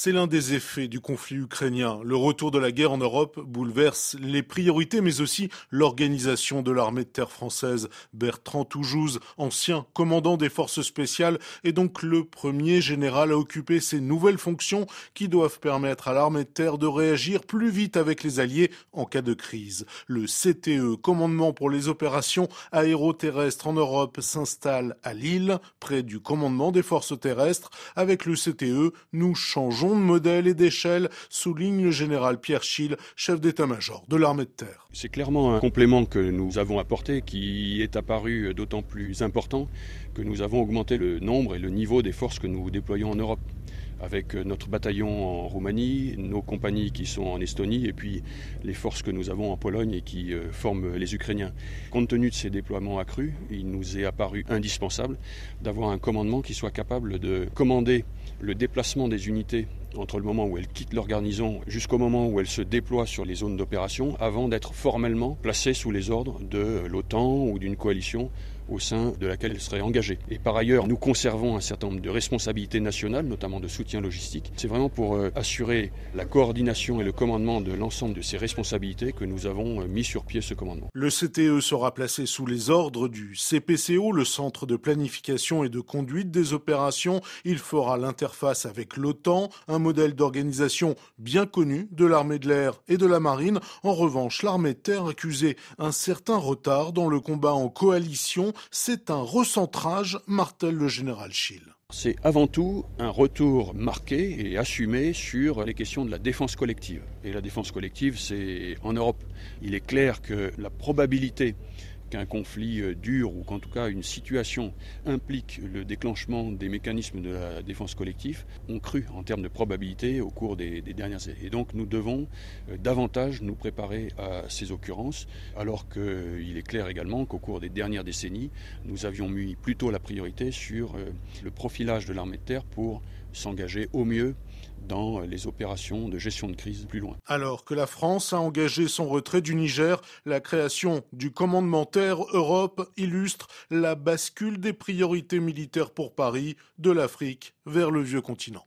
C'est l'un des effets du conflit ukrainien. Le retour de la guerre en Europe bouleverse les priorités, mais aussi l'organisation de l'armée de terre française. Bertrand Toujouz, ancien commandant des forces spéciales, est donc le premier général à occuper ces nouvelles fonctions qui doivent permettre à l'armée de terre de réagir plus vite avec les alliés en cas de crise. Le CTE, commandement pour les opérations aéroterrestres en Europe, s'installe à Lille, près du commandement des forces terrestres. Avec le CTE, nous changeons de modèle et d'échelle, souligne le général Pierre Schill, chef d'état-major de l'armée de terre. C'est clairement un complément que nous avons apporté qui est apparu d'autant plus important que nous avons augmenté le nombre et le niveau des forces que nous déployons en Europe avec notre bataillon en Roumanie, nos compagnies qui sont en Estonie et puis les forces que nous avons en Pologne et qui euh, forment les Ukrainiens. Compte tenu de ces déploiements accrus, il nous est apparu indispensable d'avoir un commandement qui soit capable de commander le déplacement des unités entre le moment où elles quittent leur garnison jusqu'au moment où elles se déploient sur les zones d'opération avant d'être formellement placées sous les ordres de l'OTAN ou d'une coalition au sein de laquelle elles seraient engagées. Et par ailleurs, nous conservons un certain nombre de responsabilités nationales, notamment de soutien logistique. C'est vraiment pour euh, assurer la coordination et le commandement de l'ensemble de ces responsabilités que nous avons euh, mis sur pied ce commandement. Le CTE sera placé sous les ordres du CPCO, le Centre de planification et de conduite des opérations. Il fera l'interface avec l'OTAN, un modèle d'organisation bien connu de l'armée de l'air et de la marine. En revanche, l'armée de terre accusait un certain retard dans le combat en coalition. C'est un recentrage, martèle le général Schill. C'est avant tout un retour marqué et assumé sur les questions de la défense collective. Et la défense collective, c'est en Europe. Il est clair que la probabilité qu'un conflit euh, dure ou qu'en tout cas une situation implique le déclenchement des mécanismes de la défense collective ont cru en termes de probabilité au cours des, dernières années. Et donc nous devons euh, davantage nous préparer à ces occurrences, alors qu'il est clair également qu'au cours des dernières décennies, nous avions mis plutôt la priorité sur euh, le profilage de l'armée de terre pour s'engager au mieux dans les opérations de gestion de crise plus loin. Alors que la France a engagé son retrait du Niger, la création du commandement terre Europe illustre la bascule des priorités militaires pour Paris de l'Afrique vers le vieux continent.